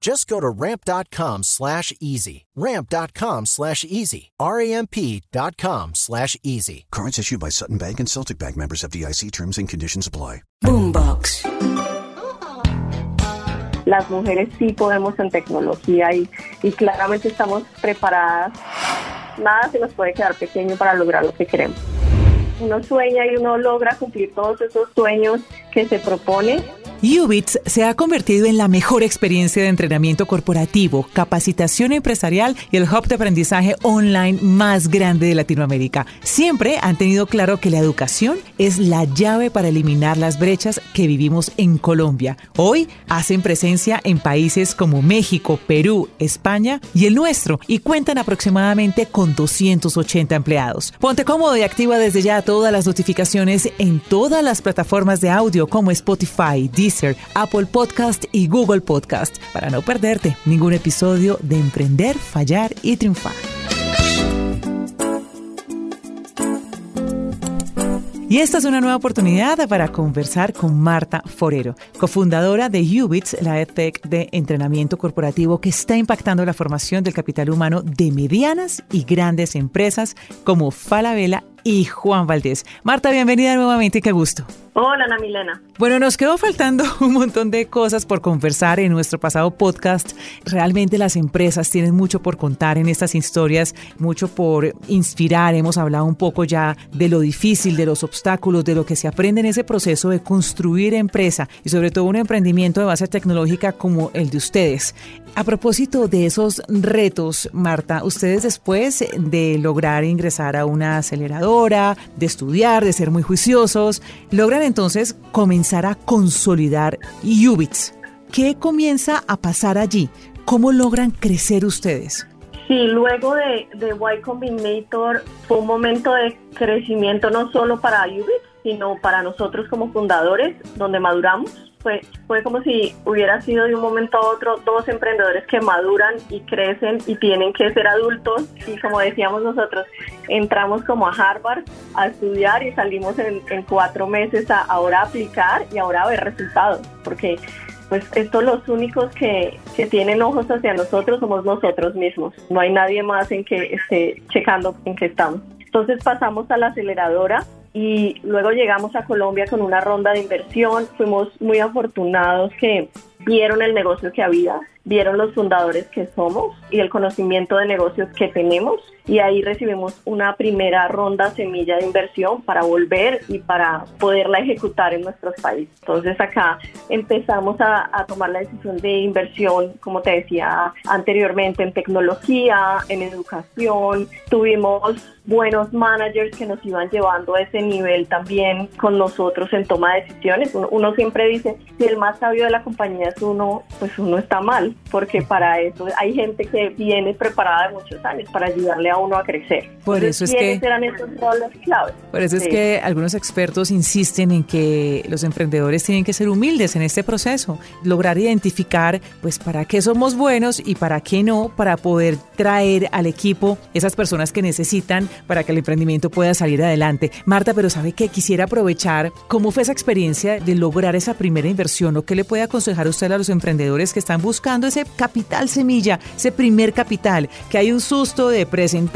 Just go to ramp.com slash easy. Ramp.com slash easy. R-A-M-P.com slash easy. Cards issued by Sutton Bank and Celtic Bank members of DIC terms and conditions apply. Boombox. Las mujeres sí podemos en tecnología y, y claramente estamos preparadas. Nada se nos puede quedar pequeño para lograr lo que queremos. Uno sueña y uno logra cumplir todos esos sueños que se propone Ubits se ha convertido en la mejor experiencia de entrenamiento corporativo, capacitación empresarial y el hub de aprendizaje online más grande de Latinoamérica. Siempre han tenido claro que la educación es la llave para eliminar las brechas que vivimos en Colombia. Hoy hacen presencia en países como México, Perú, España y el nuestro y cuentan aproximadamente con 280 empleados. Ponte cómodo y activa desde ya todas las notificaciones en todas las plataformas de audio como Spotify, Apple Podcast y Google Podcast para no perderte ningún episodio de Emprender, Fallar y Triunfar. Y esta es una nueva oportunidad para conversar con Marta Forero, cofundadora de Ubits, la EdTech de entrenamiento corporativo que está impactando la formación del capital humano de medianas y grandes empresas como Falabella y Juan Valdés. Marta, bienvenida nuevamente, qué gusto. Hola, Ana Milena. Bueno, nos quedó faltando un montón de cosas por conversar en nuestro pasado podcast. Realmente las empresas tienen mucho por contar en estas historias, mucho por inspirar. Hemos hablado un poco ya de lo difícil, de los obstáculos, de lo que se aprende en ese proceso de construir empresa y sobre todo un emprendimiento de base tecnológica como el de ustedes. A propósito de esos retos, Marta, ustedes después de lograr ingresar a una aceleradora, de estudiar, de ser muy juiciosos, logran entonces comenzar a consolidar Ubits. ¿Qué comienza a pasar allí? ¿Cómo logran crecer ustedes? Sí, luego de, de Y Combinator fue un momento de crecimiento no solo para Ubits, sino para nosotros como fundadores, donde maduramos. Fue, fue como si hubiera sido de un momento a otro dos emprendedores que maduran y crecen y tienen que ser adultos. Y como decíamos nosotros, entramos como a Harvard a estudiar y salimos en, en cuatro meses a ahora aplicar y ahora ver resultados. Porque pues estos los únicos que, que, tienen ojos hacia nosotros somos nosotros mismos. No hay nadie más en que esté checando en qué estamos. Entonces pasamos a la aceleradora y luego llegamos a Colombia con una ronda de inversión. Fuimos muy afortunados que vieron el negocio que había, vieron los fundadores que somos y el conocimiento de negocios que tenemos y ahí recibimos una primera ronda semilla de inversión para volver y para poderla ejecutar en nuestros países. Entonces acá empezamos a, tomar la decisión de inversión, como te decía anteriormente, en tecnología, en educación. Tuvimos buenos managers que nos iban llevando a ese nivel también con nosotros en toma de decisiones. Uno, uno siempre dice, si el más sabio de la compañía es uno, pues uno está mal, porque para eso hay gente que viene preparada de muchos años para ayudarle a uno a crecer. Por eso es que eran claves. Por eso es que algunos expertos insisten en que los emprendedores tienen que ser humildes en este proceso, lograr identificar pues para qué somos buenos y para qué no, para poder traer al equipo esas personas que necesitan para que el emprendimiento pueda salir adelante. Marta, pero sabe que quisiera aprovechar cómo fue esa experiencia de lograr esa primera inversión o qué le puede aconsejar usted a los emprendedores que están buscando ese capital semilla, ese primer capital, que hay un susto de presentar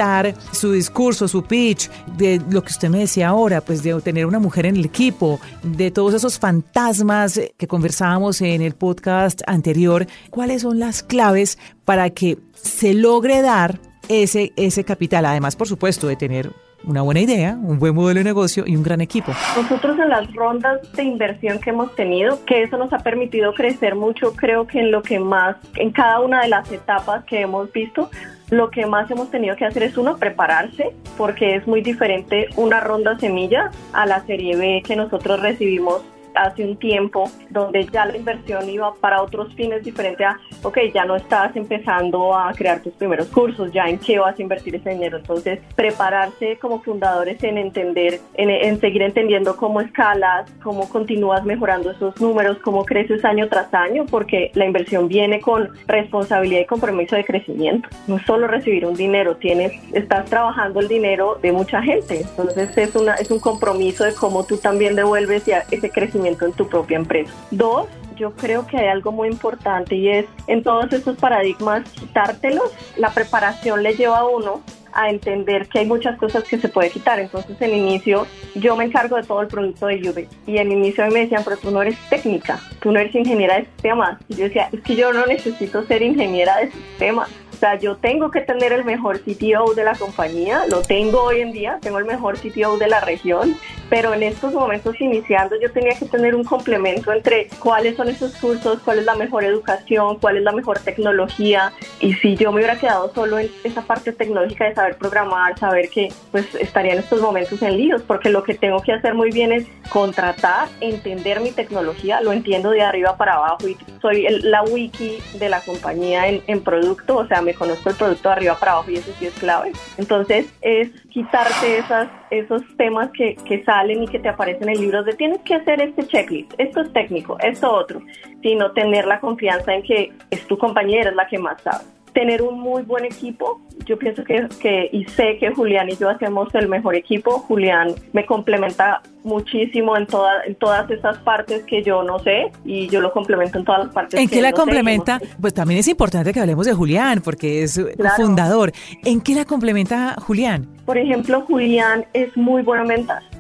su discurso, su pitch, de lo que usted me decía ahora, pues de tener una mujer en el equipo, de todos esos fantasmas que conversábamos en el podcast anterior. ¿Cuáles son las claves para que se logre dar ese, ese capital, además, por supuesto, de tener una buena idea, un buen modelo de negocio y un gran equipo. Nosotros en las rondas de inversión que hemos tenido, que eso nos ha permitido crecer mucho, creo que en lo que más, en cada una de las etapas que hemos visto, lo que más hemos tenido que hacer es uno, prepararse, porque es muy diferente una ronda semilla a la serie B que nosotros recibimos hace un tiempo, donde ya la inversión iba para otros fines diferentes a, ok, ya no estás empezando a crear tus primeros cursos, ya en qué vas a invertir ese dinero. Entonces, prepararse como fundadores en entender, en, seguir entendiendo cómo escalas, cómo continúas mejorando esos números, cómo creces año tras año, porque la inversión viene con responsabilidad y compromiso de crecimiento. No solo recibir un dinero, tienes, estás trabajando el dinero de mucha gente. Entonces, es, una, es un compromiso de cómo tú también devuelves ese crecimiento en tu propia empresa. Dos, yo creo que hay algo muy importante y es en todos estos paradigmas quitártelos. La preparación le lleva a uno a entender que hay muchas cosas que se puede quitar. Entonces, en inicio, yo me encargo de todo el producto de Juve. Y en inicio me decían, pero tú no eres técnica, tú no eres ingeniera de sistemas. Y yo decía, es que yo no necesito ser ingeniera de sistemas sea, yo tengo que tener el mejor CTO de la compañía, lo tengo hoy en día, tengo el mejor CTO de la región, pero en estos momentos iniciando yo tenía que tener un complemento entre cuáles son esos cursos, cuál es la mejor educación, cuál es la mejor tecnología, y si yo me hubiera quedado solo en esa parte tecnológica de saber programar, saber que pues estaría en estos momentos en líos, porque lo que tengo que hacer muy bien es contratar, entender mi tecnología, lo entiendo de arriba para abajo y soy la wiki de la compañía en, en producto, o sea, me conozco el producto de arriba para abajo y eso sí es clave. Entonces es quitarte esas, esos temas que, que salen y que te aparecen en libros de tienes que hacer este checklist, esto es técnico, esto otro, sino tener la confianza en que es tu compañera, es la que más sabe tener un muy buen equipo. Yo pienso que, que, y sé que Julián y yo hacemos el mejor equipo. Julián me complementa muchísimo en, toda, en todas esas partes que yo no sé y yo lo complemento en todas las partes. ¿En qué la complementa? Pues también es importante que hablemos de Julián porque es fundador. ¿En qué la complementa Julián? Por ejemplo, Julián es muy bueno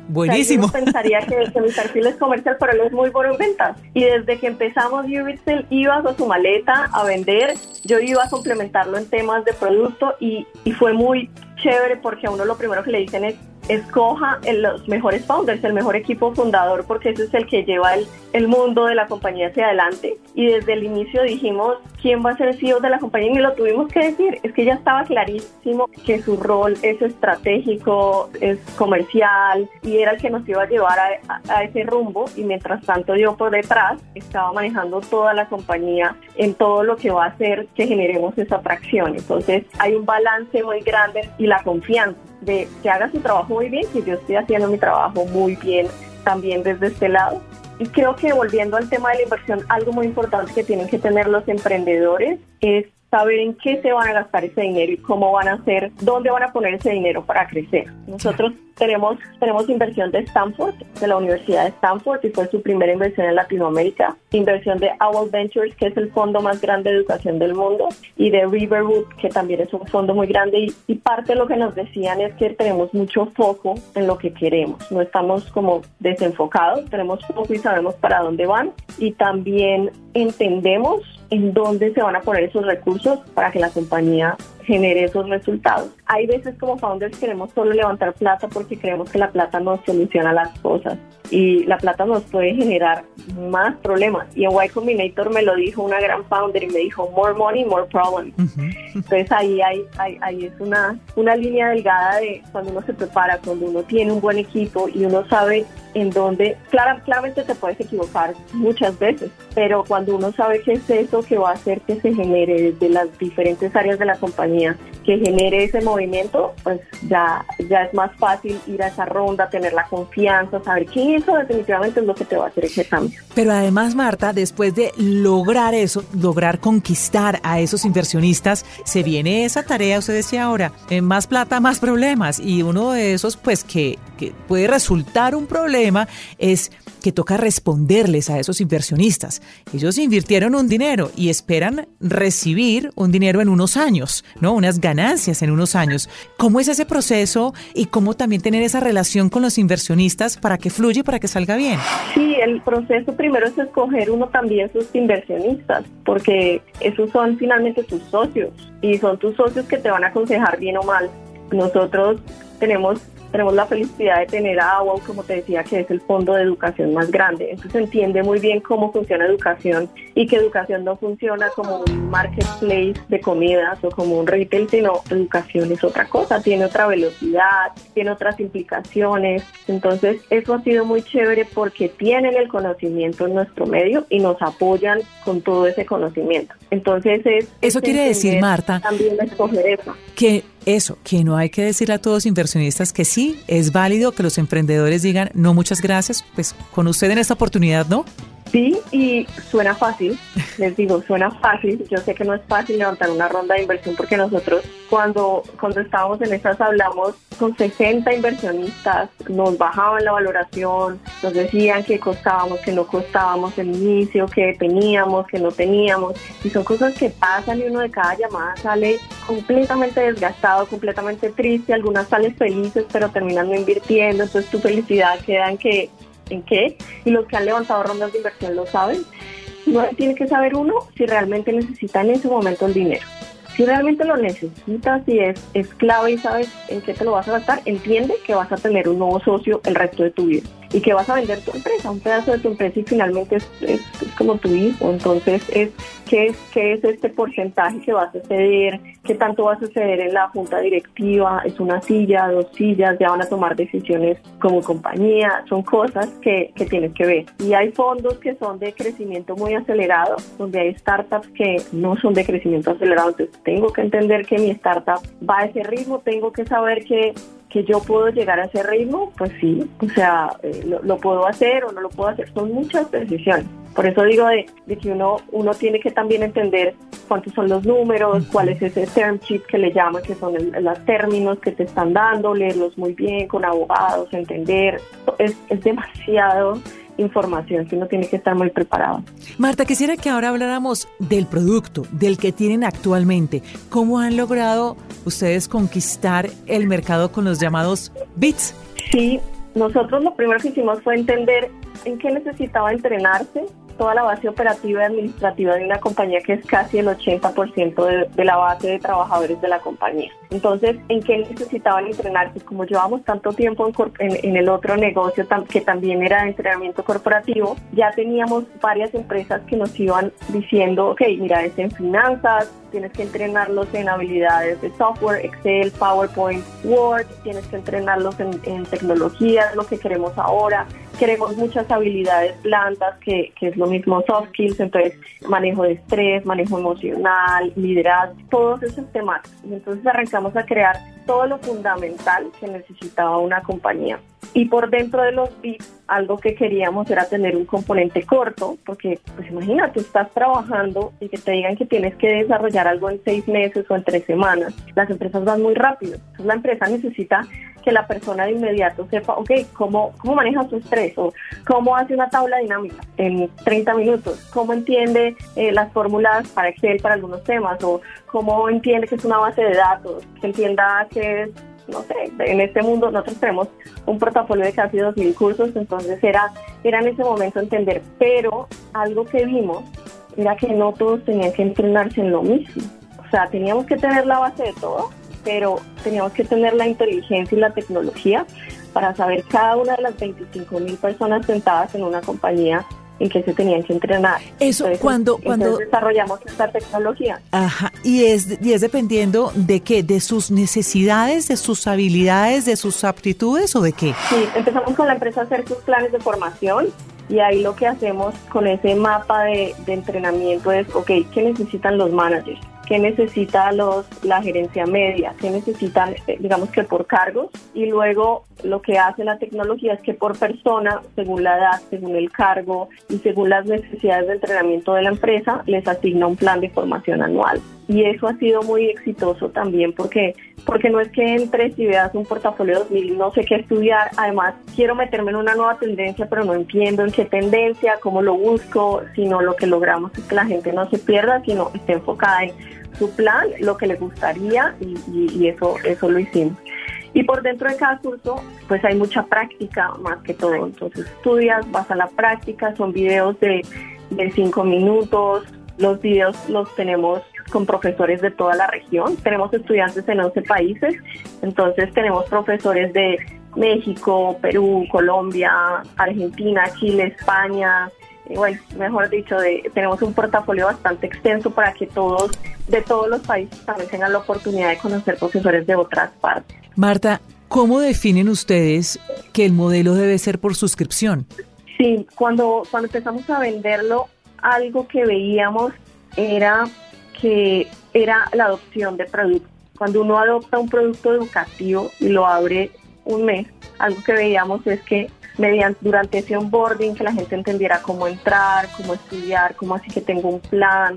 Buenísimo. yo pensaría que, mi perfil es comercial, pero él es muy bueno en ventas. Y desde que empezamos Ubixel, iba con su maleta a vender, yo iba a complementarlo en temas de producto y, y fue muy chévere porque a uno lo primero que le dicen es escoja los mejores founders, el mejor equipo fundador, porque ese es el que lleva el, el, mundo de la compañía hacia adelante. Y desde el inicio dijimos quién va a ser el CEO de la compañía y lo tuvimos que decir. Es que ya estaba clarísimo que su rol es estratégico, es comercial y era el que nos iba a llevar a, a ese rumbo. Y mientras tanto yo por detrás estaba manejando toda la compañía en todo lo que va a hacer que generemos esa atracción. Entonces hay un balance muy grande y la confianza de que haga su trabajo muy bien, que yo estoy haciendo mi trabajo muy bien también desde este lado. Y creo que volviendo al tema de la inversión, algo muy importante que tienen que tener los emprendedores es saber en qué se van a gastar ese dinero y cómo van a hacer, dónde van a poner ese dinero para crecer. Nosotros tenemos, tenemos inversión de Stanford, de la Universidad de Stanford, y fue su primera inversión en Latinoamérica. Inversión de Owl Ventures, que es el fondo más grande de educación del mundo, y de Riverwood, que también es un fondo muy grande. Y, y parte de lo que nos decían es que tenemos mucho foco en lo que queremos. No estamos como desenfocados, tenemos foco y sabemos para dónde van. Y también entendemos en dónde se van a poner esos recursos para que la compañía genere esos resultados. Hay veces como founders queremos solo levantar plata porque creemos que la plata nos soluciona las cosas y la plata nos puede generar más problemas. Y en Y Combinator me lo dijo una gran founder y me dijo, more money, more problems. Entonces ahí, hay, ahí es una, una línea delgada de cuando uno se prepara, cuando uno tiene un buen equipo y uno sabe en dónde, claramente te puedes equivocar muchas veces, pero cuando uno sabe qué es eso que va a hacer que se genere desde las diferentes áreas de la compañía, que genere ese movimiento, pues ya, ya es más fácil ir a esa ronda, tener la confianza, saber que eso definitivamente es lo que te va a hacer ese cambio. Pero además, Marta, después de lograr eso, lograr conquistar a esos inversionistas, se viene esa tarea, usted decía ahora, en eh, más plata, más problemas, y uno de esos, pues que, que puede resultar un problema es que toca responderles a esos inversionistas. Ellos invirtieron un dinero y esperan recibir un dinero en unos años, ¿no? Unas ganancias en unos años. ¿Cómo es ese proceso y cómo también tener esa relación con los inversionistas para que fluya y para que salga bien? Sí, el proceso primero es escoger uno también sus inversionistas, porque esos son finalmente tus socios y son tus socios que te van a aconsejar bien o mal. Nosotros tenemos tenemos la felicidad de tener a AWO, como te decía, que es el fondo de educación más grande. Entonces entiende muy bien cómo funciona educación y que educación no funciona como un marketplace de comidas o como un retail, sino educación es otra cosa, tiene otra velocidad, tiene otras implicaciones. Entonces eso ha sido muy chévere porque tienen el conocimiento en nuestro medio y nos apoyan con todo ese conocimiento. Entonces es... Eso quiere decir, Marta, también escoger eso. que eso, que no hay que decir a todos inversionistas que sí, es válido que los emprendedores digan, no, muchas gracias, pues con usted en esta oportunidad, ¿no? Sí, y suena fácil, les digo, suena fácil. Yo sé que no es fácil levantar una ronda de inversión porque nosotros cuando, cuando estábamos en estas hablamos con 60 inversionistas, nos bajaban la valoración, nos decían que costábamos, que no costábamos el inicio, que teníamos, que no teníamos. Y son cosas que pasan y uno de cada llamada sale completamente desgastado, completamente triste, algunas salen felices pero terminan no invirtiendo, entonces tu felicidad queda en que en qué y los que han levantado rondas de inversión lo saben. No tiene que saber uno si realmente necesita en ese momento el dinero. Si realmente lo necesitas y es, es clave y sabes en qué te lo vas a gastar, entiende que vas a tener un nuevo socio el resto de tu vida y que vas a vender tu empresa, un pedazo de tu empresa y finalmente es, es, como tu hijo. Entonces, es ¿qué, es ¿qué es este porcentaje que va a suceder? ¿Qué tanto va a suceder en la junta directiva? ¿Es una silla, dos sillas? ¿Ya van a tomar decisiones como compañía? Son cosas que, que tienes que ver. Y hay fondos que son de crecimiento muy acelerado, donde hay startups que no son de crecimiento acelerado. Entonces, tengo que entender que mi startup va a ese ritmo, tengo que saber que que yo puedo llegar a ese ritmo, pues sí, o sea, eh, lo, puedo hacer o no lo puedo hacer, son muchas decisiones. Por eso digo de, que uno, uno tiene que también entender cuántos son los números, cuál es ese term sheet que le llaman, que son los términos que te están dando, leerlos muy bien con abogados, entender. Es, es demasiado información que uno tiene que estar muy preparado. Marta, quisiera que ahora habláramos del producto, del que tienen actualmente. ¿Cómo han logrado ustedes conquistar el mercado con los llamados bits? Sí, nosotros lo primero que hicimos fue entender en qué necesitaba entrenarse toda la base operativa y administrativa de una compañía que es casi el 80% de, de, la base de trabajadores de la compañía. Entonces, ¿en qué necesitaban entrenarse? Como llevamos tanto tiempo en, en, el otro negocio que también era de entrenamiento corporativo, ya teníamos varias empresas que nos iban diciendo, ok, mira, es en finanzas, tienes que entrenarlos en habilidades de software, Excel, PowerPoint, Word, tienes que entrenarlos en, en tecnología, lo que queremos ahora queremos muchas habilidades plantas, que, que, es lo mismo soft skills, entonces manejo de estrés, manejo emocional, liderazgo, todos esos temas. Entonces arrancamos a crear todo lo fundamental que necesitaba una compañía. Y por dentro de los bits, algo que queríamos era tener un componente corto, porque pues imagínate, estás trabajando y que te digan que tienes que desarrollar algo en seis meses o en tres semanas. Las empresas van muy rápido. Entonces la empresa necesita que la persona de inmediato sepa, ok, cómo, cómo maneja su estrés o cómo hace una tabla dinámica en 30 minutos, cómo entiende eh, las fórmulas para Excel para algunos temas o cómo entiende que es una base de datos, que entienda que es no sé, en este mundo nosotros tenemos un portafolio de casi 2.000 cursos, entonces era, era en ese momento entender, pero algo que vimos era que no todos tenían que entrenarse en lo mismo. O sea, teníamos que tener la base de todo, pero teníamos que tener la inteligencia y la tecnología para saber cada una de las 25 mil personas sentadas en una compañía en qué se tenían que entrenar. Eso cuando cuando desarrollamos esta tecnología. Ajá, y es y es dependiendo de qué, de sus necesidades, de sus habilidades, de sus aptitudes o de qué. Sí, empezamos con la empresa a hacer sus planes de formación y ahí lo que hacemos con ese mapa de, de entrenamiento es, ok, ¿qué necesitan los managers? Qué necesita los, la gerencia media, qué necesitan, eh, digamos que por cargos, y luego lo que hace la tecnología es que por persona, según la edad, según el cargo y según las necesidades de entrenamiento de la empresa, les asigna un plan de formación anual. Y eso ha sido muy exitoso también porque, porque no es que entres y veas un portafolio 2000 no sé qué estudiar, además quiero meterme en una nueva tendencia, pero no entiendo en qué tendencia, cómo lo busco, sino lo que logramos es que la gente no se pierda, sino esté enfocada en su plan, lo que le gustaría y, eso, eso lo hicimos. Y por dentro de cada curso, pues hay mucha práctica más que todo. Entonces estudias, vas a la práctica, son videos de, de cinco minutos. Los videos los tenemos con profesores de toda la región. Tenemos estudiantes en 11 países, entonces tenemos profesores de México, Perú, Colombia, Argentina, Chile, España, y bueno, mejor dicho, de, tenemos un portafolio bastante extenso para que todos de todos los países también tengan la oportunidad de conocer profesores de otras partes. Marta, ¿cómo definen ustedes que el modelo debe ser por suscripción? Sí, cuando, cuando empezamos a venderlo, algo que veíamos era que era la adopción de productos. Cuando uno adopta un producto educativo y lo abre un mes, algo que veíamos es que mediante durante ese onboarding que la gente entendiera cómo entrar, cómo estudiar, cómo así que tengo un plan,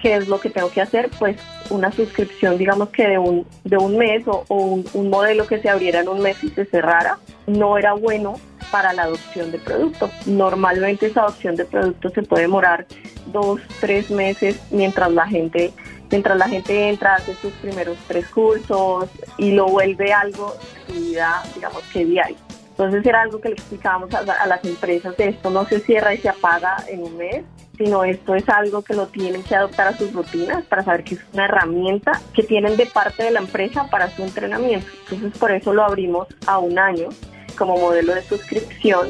qué es lo que tengo que hacer, pues una suscripción, digamos que de un, de un mes o, un, un, modelo que se abriera en un mes y se cerrara, no era bueno para la adopción de producto. Normalmente esa adopción de producto se puede demorar dos, tres meses mientras la gente mientras la gente entra, hace sus primeros tres cursos y lo vuelve algo de su vida, digamos que diario. Entonces era algo que le explicábamos a, las empresas esto no se cierra y se apaga en un mes, sino esto es algo que lo tienen que adoptar a sus rutinas para saber que es una herramienta que tienen de parte de la empresa para su entrenamiento. Entonces por eso lo abrimos a un año como modelo de suscripción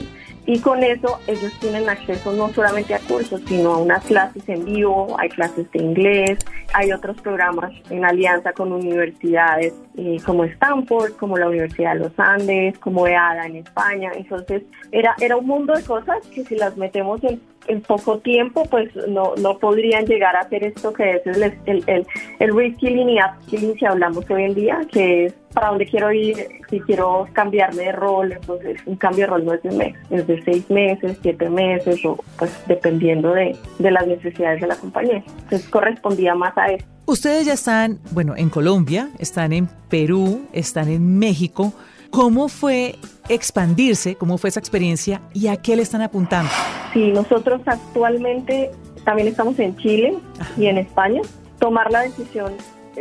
y con eso ellos tienen acceso no solamente a cursos, sino a unas clases en vivo, hay clases de inglés, hay otros programas en alianza con universidades eh, como Stanford, como la Universidad de los Andes, como EADA en España. Entonces era, era un mundo de cosas que si las metemos en en poco tiempo, pues no, no podrían llegar a hacer esto que es el, el, el, el y upskilling si hablamos hoy en día, que es para dónde quiero ir, si quiero cambiarme de rol, entonces un cambio de rol no es de un mes, es de seis meses, siete meses, o pues dependiendo de, de las necesidades de la compañía. Entonces correspondía más a eso. Ustedes ya están, bueno, en Colombia, están en Perú, están en México. ¿Cómo fue expandirse? ¿Cómo fue esa experiencia y a qué le están apuntando? Sí, nosotros actualmente también estamos en Chile y en España. Tomar la decisión,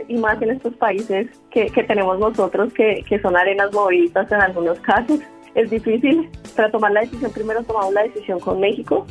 y más en estos países que, tenemos nosotros, que, que son arenas movidas en algunos casos, es difícil. Para tomar la decisión, primero tomamos la decisión con México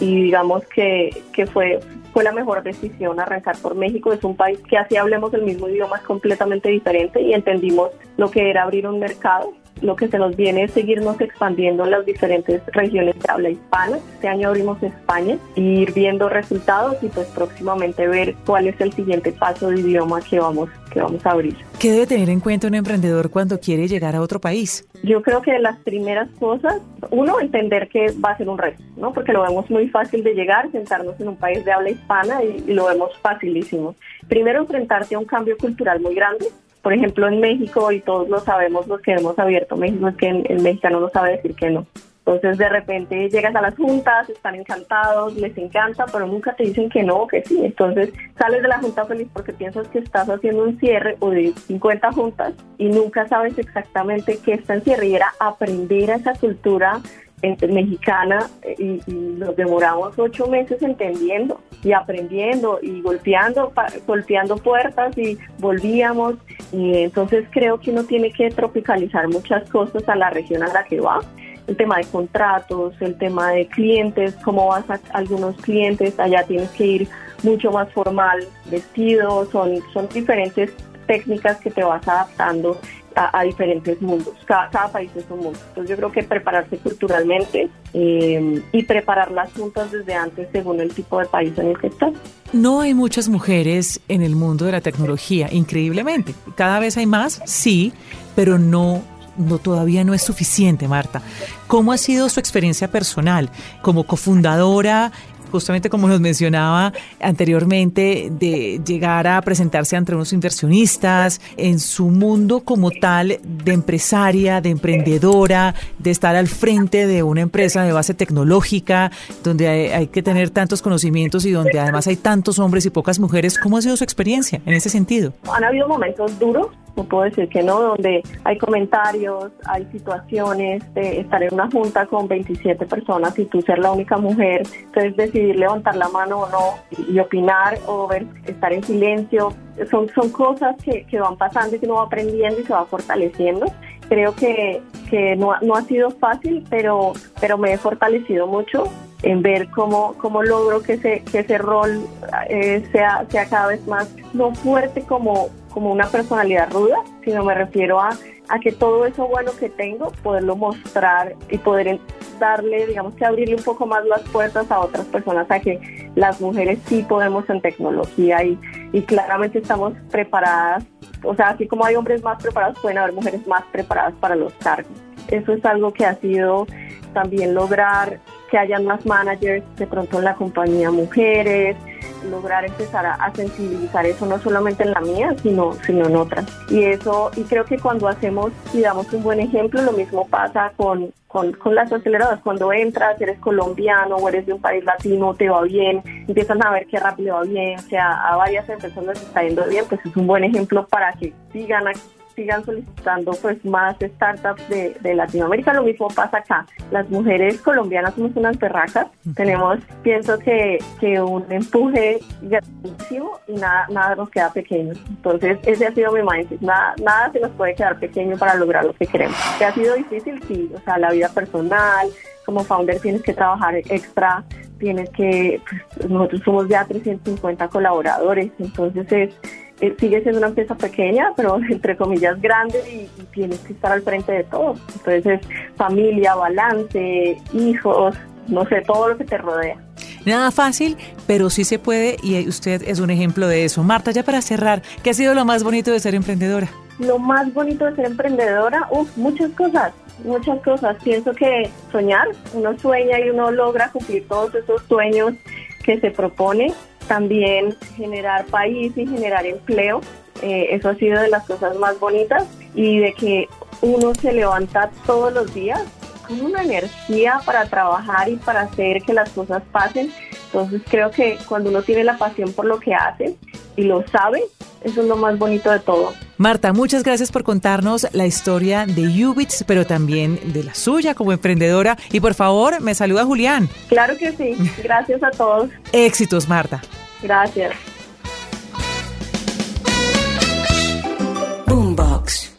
y digamos que, que fue, fue la mejor decisión arrancar por México. Es un país que así hablemos el mismo idioma es completamente diferente y entendimos lo que era abrir un mercado lo que se nos viene es seguirnos expandiendo en las diferentes regiones de habla hispana. Este año abrimos España y ir viendo resultados y pues próximamente ver cuál es el siguiente paso de idioma que vamos, que vamos a abrir. ¿Qué debe tener en cuenta un emprendedor cuando quiere llegar a otro país? Yo creo que las primeras cosas, uno, entender que va a ser un reto, ¿no? Porque lo vemos muy fácil de llegar, sentarnos en un país de habla hispana y, y lo vemos facilísimo. Primero, enfrentarte a un cambio cultural muy grande, por ejemplo, en México, y todos lo sabemos, los que hemos abierto México, es que el, mexicano no sabe decir que no. Entonces de repente llegas a las juntas, están encantados, les encanta, pero nunca te dicen que no o que sí. Entonces sales de la junta feliz porque piensas que estás haciendo un cierre o de 50 juntas y nunca sabes exactamente qué está en cierre. Y era aprender a esa cultura mexicana y, y, nos demoramos ocho meses entendiendo y aprendiendo y golpeando, golpeando puertas y volvíamos. Y entonces creo que uno tiene que tropicalizar muchas cosas a la región a la que va. El tema de contratos, el tema de clientes, cómo vas a algunos clientes, allá tienes que ir mucho más formal, vestido, son, son diferentes técnicas que te vas adaptando a, diferentes mundos. Cada, país es un mundo. Entonces yo creo que prepararse culturalmente eh, y preparar las juntas desde antes según el tipo de país en el que estás. No hay muchas mujeres en el mundo de la tecnología, increíblemente. Cada vez hay más, sí, pero no no, todavía no es suficiente, Marta. ¿Cómo ha sido su experiencia personal como cofundadora justamente como nos mencionaba anteriormente, de llegar a presentarse ante unos inversionistas, en su mundo como tal de empresaria, de emprendedora, de estar al frente de una empresa de base tecnológica, donde hay, que tener tantos conocimientos y donde además hay tantos hombres y pocas mujeres. ¿Cómo ha sido su experiencia en ese sentido? Han habido momentos duros, puedo decir que no, donde hay comentarios, hay situaciones estar en una junta con 27 personas y tú ser la única mujer, entonces decidir levantar la mano o no y, opinar o ver, estar en silencio, son, son cosas que, que van pasando y que uno va aprendiendo y se va fortaleciendo. Creo que, que no, no ha sido fácil, pero, pero me he fortalecido mucho en ver cómo, cómo logro que ese, que ese rol eh, sea, sea cada vez más, no fuerte como como una personalidad ruda, sino me refiero a, a que todo eso bueno que tengo, poderlo mostrar y poder darle, digamos que abrirle un poco más las puertas a otras personas, a que las mujeres sí podemos en tecnología y, y claramente estamos preparadas, o sea, así como hay hombres más preparados, pueden haber mujeres más preparadas para los cargos. Eso es algo que ha sido también lograr que hayan más managers de pronto en la compañía mujeres, lograr empezar a, sensibilizar eso no solamente en la mía, sino, sino en otras. Y eso, y creo que cuando hacemos y damos un buen ejemplo, lo mismo pasa con, con, las aceleradoras. Cuando entras, eres colombiano o eres de un país latino, te va bien, empiezan a ver qué rápido va bien, o sea, a varias empresas les está yendo bien, pues es un buen ejemplo para que sigan sigan solicitando pues más startups de, de, Latinoamérica. Lo mismo pasa acá. Las mujeres colombianas somos unas perracas. Tenemos, pienso que, que un empuje grandísimo y nada, nada nos queda pequeño. Entonces, ese ha sido mi mindset. Nada, nada se nos puede quedar pequeño para lograr lo que queremos. Que ha sido difícil, sí. O sea, la vida personal, como founder tienes que trabajar extra tienes que, pues, nosotros somos ya 350 colaboradores, entonces es eh, sigue siendo una empresa pequeña, pero entre comillas grande y, tienes que estar al frente de todo. Entonces es familia, balance, hijos, no sé, todo lo que te rodea. Nada fácil, pero sí se puede y usted es un ejemplo de eso. Marta, ya para cerrar, ¿qué ha sido lo más bonito de ser emprendedora? Lo más bonito de ser emprendedora, uff, muchas cosas, muchas cosas. Pienso que soñar, uno sueña y uno logra cumplir todos esos sueños que se propone también generar país y generar empleo. Eh, eso ha sido de las cosas más bonitas y de que uno se levanta todos los días con una energía para trabajar y para hacer que las cosas pasen. Entonces creo que cuando uno tiene la pasión por lo que hace y lo sabe, eso es lo más bonito de todo. Marta, muchas gracias por contarnos la historia de Ubits, pero también de la suya como emprendedora. Y por favor, me saluda Julián. Claro que sí. Gracias a todos. Éxitos, Marta. Gracias. Boombox.